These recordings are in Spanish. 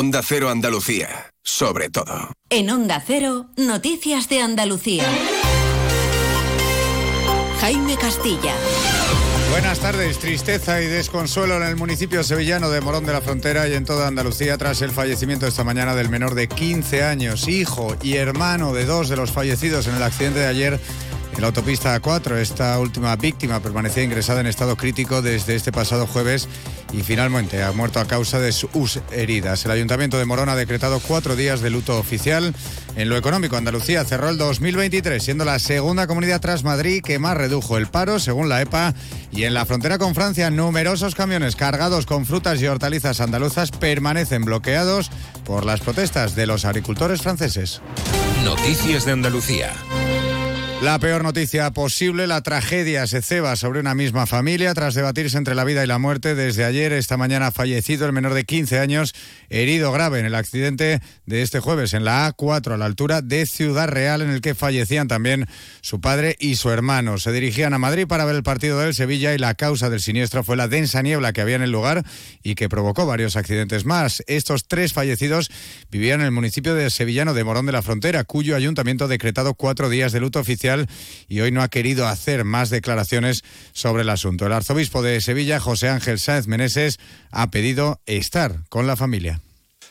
Onda Cero Andalucía, sobre todo. En Onda Cero, Noticias de Andalucía. Jaime Castilla. Buenas tardes. Tristeza y desconsuelo en el municipio sevillano de Morón de la Frontera y en toda Andalucía tras el fallecimiento esta mañana del menor de 15 años, hijo y hermano de dos de los fallecidos en el accidente de ayer en la autopista A4. Esta última víctima permanecía ingresada en estado crítico desde este pasado jueves y finalmente ha muerto a causa de sus heridas. El Ayuntamiento de Morón ha decretado cuatro días de luto oficial. En lo económico, Andalucía cerró el 2023 siendo la segunda comunidad tras Madrid que más redujo el paro, según la EPA. Y en la frontera con Francia, numerosos camiones cargados con frutas y hortalizas andaluzas permanecen bloqueados por las protestas de los agricultores franceses. Noticias de Andalucía. La peor noticia posible, la tragedia se ceba sobre una misma familia tras debatirse entre la vida y la muerte. Desde ayer, esta mañana, ha fallecido el menor de 15 años, herido grave en el accidente de este jueves en la A4 a la altura de Ciudad Real, en el que fallecían también su padre y su hermano. Se dirigían a Madrid para ver el partido del Sevilla y la causa del siniestro fue la densa niebla que había en el lugar y que provocó varios accidentes más. Estos tres fallecidos vivían en el municipio de Sevillano de Morón de la Frontera, cuyo ayuntamiento ha decretado cuatro días de luto oficial y hoy no ha querido hacer más declaraciones sobre el asunto. El arzobispo de Sevilla, José Ángel Sáenz Meneses, ha pedido estar con la familia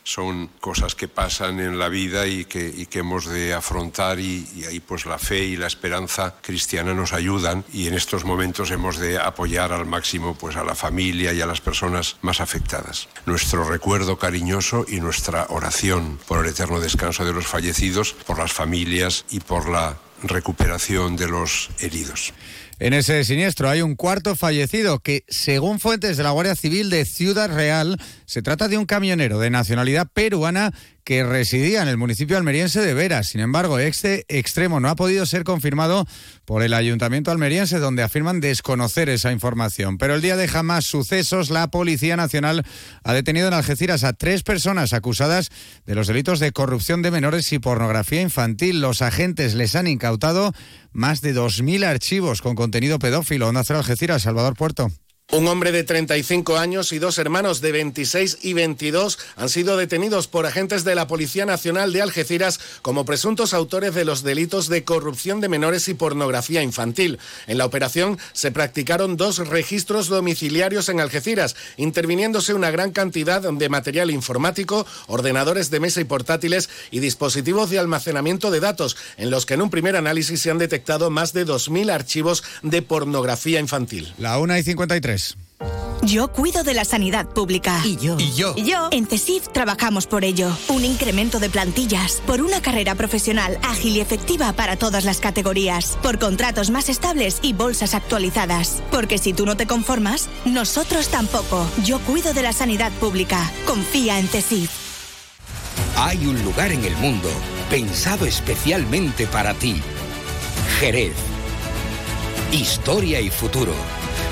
son cosas que pasan en la vida y que, hemos de afrontar y, y, ahí pues la fe y la esperanza cristiana nos ayudan y en estos momentos hemos de apoyar al máximo pues a la familia y a las personas más afectadas. Nuestro recuerdo cariñoso y nuestra oración por el eterno descanso de los fallecidos, por las familias y por la recuperación de los heridos. En ese siniestro hay un cuarto fallecido que, según fuentes de la Guardia Civil de Ciudad Real, se trata de un camionero de nacionalidad peruana que residía en el municipio almeriense de Veras. Sin embargo, este extremo no ha podido ser confirmado por el ayuntamiento almeriense, donde afirman desconocer esa información. Pero el día de jamás sucesos, la Policía Nacional ha detenido en Algeciras a tres personas acusadas de los delitos de corrupción de menores y pornografía infantil. Los agentes les han incautado más de 2.000 archivos con contenido pedófilo. Onda Algeciras, Salvador Puerto. Un hombre de 35 años y dos hermanos de 26 y 22 han sido detenidos por agentes de la Policía Nacional de Algeciras como presuntos autores de los delitos de corrupción de menores y pornografía infantil. En la operación se practicaron dos registros domiciliarios en Algeciras, interviniéndose una gran cantidad de material informático, ordenadores de mesa y portátiles y dispositivos de almacenamiento de datos, en los que en un primer análisis se han detectado más de 2.000 archivos de pornografía infantil. La 1 y 53. Yo cuido de la sanidad pública. Y yo. Y yo. Y yo. En CESIF trabajamos por ello. Un incremento de plantillas. Por una carrera profesional ágil y efectiva para todas las categorías. Por contratos más estables y bolsas actualizadas. Porque si tú no te conformas, nosotros tampoco. Yo cuido de la sanidad pública. Confía en CESIF. Hay un lugar en el mundo pensado especialmente para ti. Jerez. Historia y futuro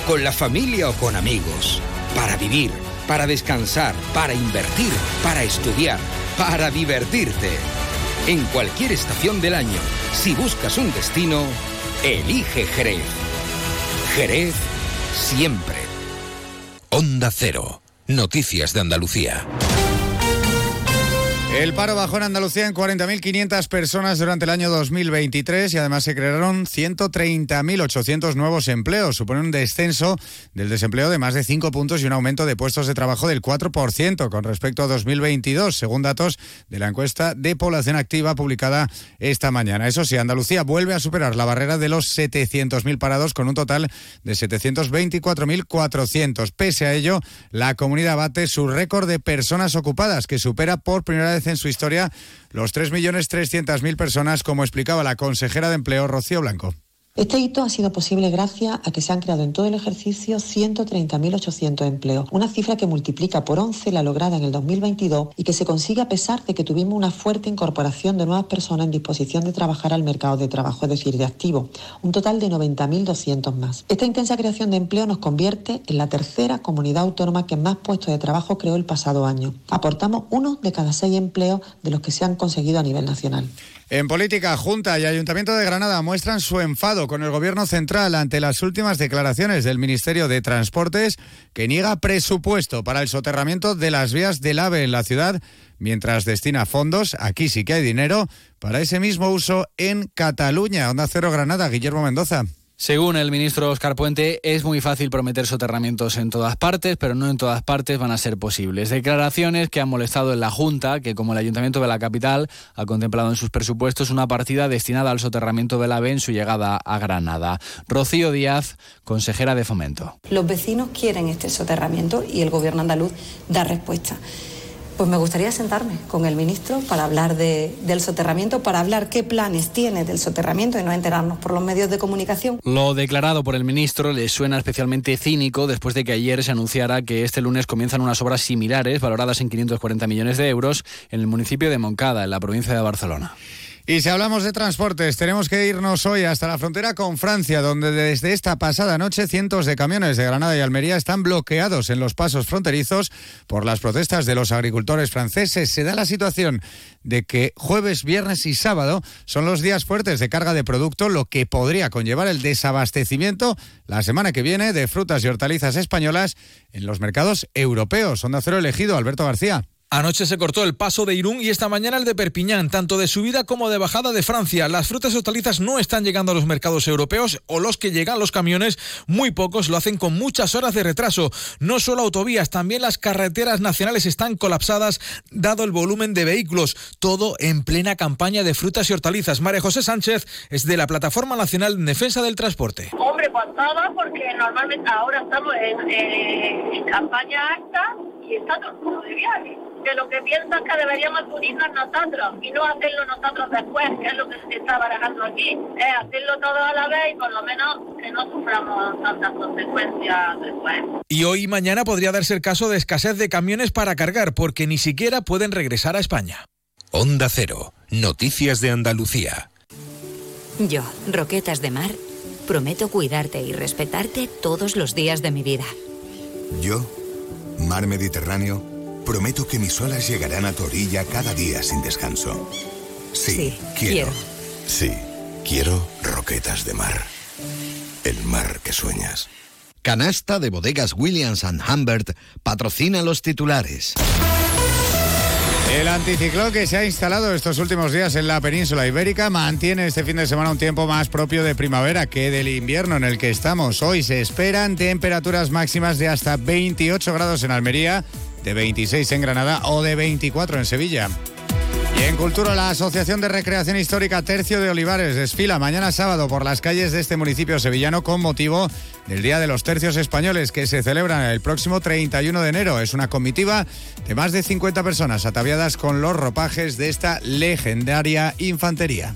con la familia o con amigos, para vivir, para descansar, para invertir, para estudiar, para divertirte. En cualquier estación del año, si buscas un destino, elige Jerez. Jerez siempre. Onda Cero. Noticias de Andalucía. El paro bajó en Andalucía en 40.500 personas durante el año 2023 y además se crearon 130.800 nuevos empleos. Supone un descenso del desempleo de más de 5 puntos y un aumento de puestos de trabajo del 4% con respecto a 2022, según datos de la encuesta de población activa publicada esta mañana. Eso sí, Andalucía vuelve a superar la barrera de los 700.000 parados con un total de 724.400. Pese a ello, la comunidad bate su récord de personas ocupadas, que supera por primera vez en su historia los 3.300.000 personas, como explicaba la consejera de Empleo Rocío Blanco. Este hito ha sido posible gracias a que se han creado en todo el ejercicio 130.800 empleos, una cifra que multiplica por 11 la lograda en el 2022 y que se consigue a pesar de que tuvimos una fuerte incorporación de nuevas personas en disposición de trabajar al mercado de trabajo, es decir, de activo, un total de 90.200 más. Esta intensa creación de empleo nos convierte en la tercera comunidad autónoma que más puestos de trabajo creó el pasado año. Aportamos uno de cada seis empleos de los que se han conseguido a nivel nacional. En política, Junta y Ayuntamiento de Granada muestran su enfado con el Gobierno central ante las últimas declaraciones del Ministerio de Transportes que niega presupuesto para el soterramiento de las vías del AVE en la ciudad, mientras destina fondos, aquí sí que hay dinero, para ese mismo uso en Cataluña. Onda Cero Granada, Guillermo Mendoza. Según el ministro Oscar Puente, es muy fácil prometer soterramientos en todas partes, pero no en todas partes van a ser posibles. Declaraciones que han molestado en la Junta, que como el Ayuntamiento de la capital ha contemplado en sus presupuestos una partida destinada al soterramiento del AVE en su llegada a Granada. Rocío Díaz, consejera de Fomento. Los vecinos quieren este soterramiento y el Gobierno andaluz da respuesta. Pues me gustaría sentarme con el ministro para hablar de, del soterramiento, para hablar qué planes tiene del soterramiento y no enterarnos por los medios de comunicación. Lo declarado por el ministro le suena especialmente cínico después de que ayer se anunciara que este lunes comienzan unas obras similares valoradas en 540 millones de euros en el municipio de Moncada, en la provincia de Barcelona. Y si hablamos de transportes, tenemos que irnos hoy hasta la frontera con Francia, donde desde esta pasada noche cientos de camiones de Granada y Almería están bloqueados en los pasos fronterizos por las protestas de los agricultores franceses. Se da la situación de que jueves, viernes y sábado son los días fuertes de carga de producto, lo que podría conllevar el desabastecimiento la semana que viene de frutas y hortalizas españolas en los mercados europeos. Onda Cero elegido, Alberto García. Anoche se cortó el paso de Irún y esta mañana el de Perpiñán, tanto de subida como de bajada de Francia. Las frutas y hortalizas no están llegando a los mercados europeos o los que llegan los camiones, muy pocos lo hacen con muchas horas de retraso. No solo autovías, también las carreteras nacionales están colapsadas dado el volumen de vehículos. Todo en plena campaña de frutas y hortalizas. María José Sánchez es de la Plataforma Nacional en Defensa del Transporte. Porque normalmente ahora estamos en, en campaña alta y está todo el mundo de viaje. Que lo que piensan que deberíamos unirnos nosotros y no hacerlo nosotros después, que es lo que se está barajando aquí, es hacerlo todo a la vez y por lo menos que no suframos tantas consecuencias después. Y hoy y mañana podría darse el caso de escasez de camiones para cargar, porque ni siquiera pueden regresar a España. Onda Cero, Noticias de Andalucía. Yo, Roquetas de Mar, prometo cuidarte y respetarte todos los días de mi vida. Yo Mar Mediterráneo, prometo que mis olas llegarán a tu orilla cada día sin descanso. Sí, quiero. Sí, quiero roquetas de mar. El mar que sueñas. Canasta de bodegas Williams ⁇ Humbert patrocina los titulares. El anticiclón que se ha instalado estos últimos días en la península ibérica mantiene este fin de semana un tiempo más propio de primavera que del invierno en el que estamos. Hoy se esperan temperaturas máximas de hasta 28 grados en Almería, de 26 en Granada o de 24 en Sevilla. Y en Cultura, la Asociación de Recreación Histórica Tercio de Olivares desfila mañana sábado por las calles de este municipio sevillano con motivo del Día de los Tercios Españoles que se celebra el próximo 31 de enero. Es una comitiva de más de 50 personas ataviadas con los ropajes de esta legendaria infantería.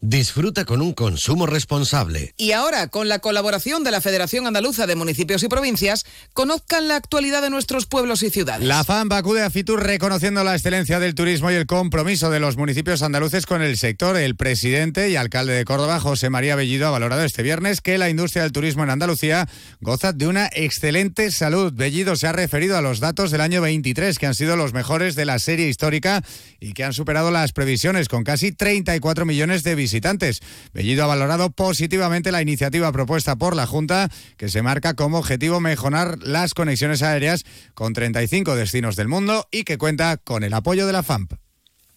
Disfruta con un consumo responsable. Y ahora, con la colaboración de la Federación Andaluza de Municipios y Provincias, conozcan la actualidad de nuestros pueblos y ciudades. La FAM acude a Fitur reconociendo la excelencia del turismo y el compromiso de los municipios andaluces con el sector. El presidente y alcalde de Córdoba, José María Bellido, ha valorado este viernes que la industria del turismo en Andalucía goza de una excelente salud. Bellido se ha referido a los datos del año 23, que han sido los mejores de la serie histórica y que han superado las previsiones con casi 34 millones de visitantes visitantes. Bellido ha valorado positivamente la iniciativa propuesta por la Junta, que se marca como objetivo mejorar las conexiones aéreas con 35 destinos del mundo y que cuenta con el apoyo de la FAMP.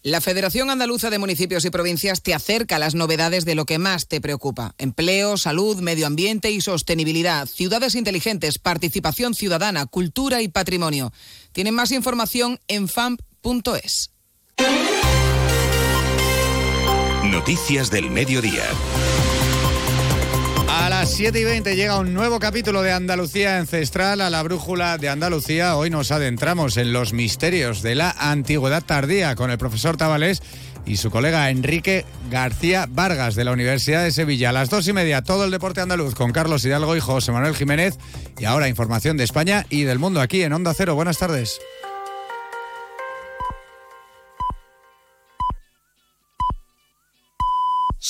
La Federación Andaluza de Municipios y Provincias te acerca a las novedades de lo que más te preocupa. Empleo, salud, medio ambiente y sostenibilidad, ciudades inteligentes, participación ciudadana, cultura y patrimonio. Tienen más información en famp.es. Noticias del Mediodía. A las 7 y 20 llega un nuevo capítulo de Andalucía Ancestral a la Brújula de Andalucía. Hoy nos adentramos en los misterios de la antigüedad tardía con el profesor Tabalés y su colega Enrique García Vargas de la Universidad de Sevilla. A las dos y media, todo el deporte andaluz con Carlos Hidalgo y José Manuel Jiménez. Y ahora información de España y del mundo aquí en Onda Cero. Buenas tardes.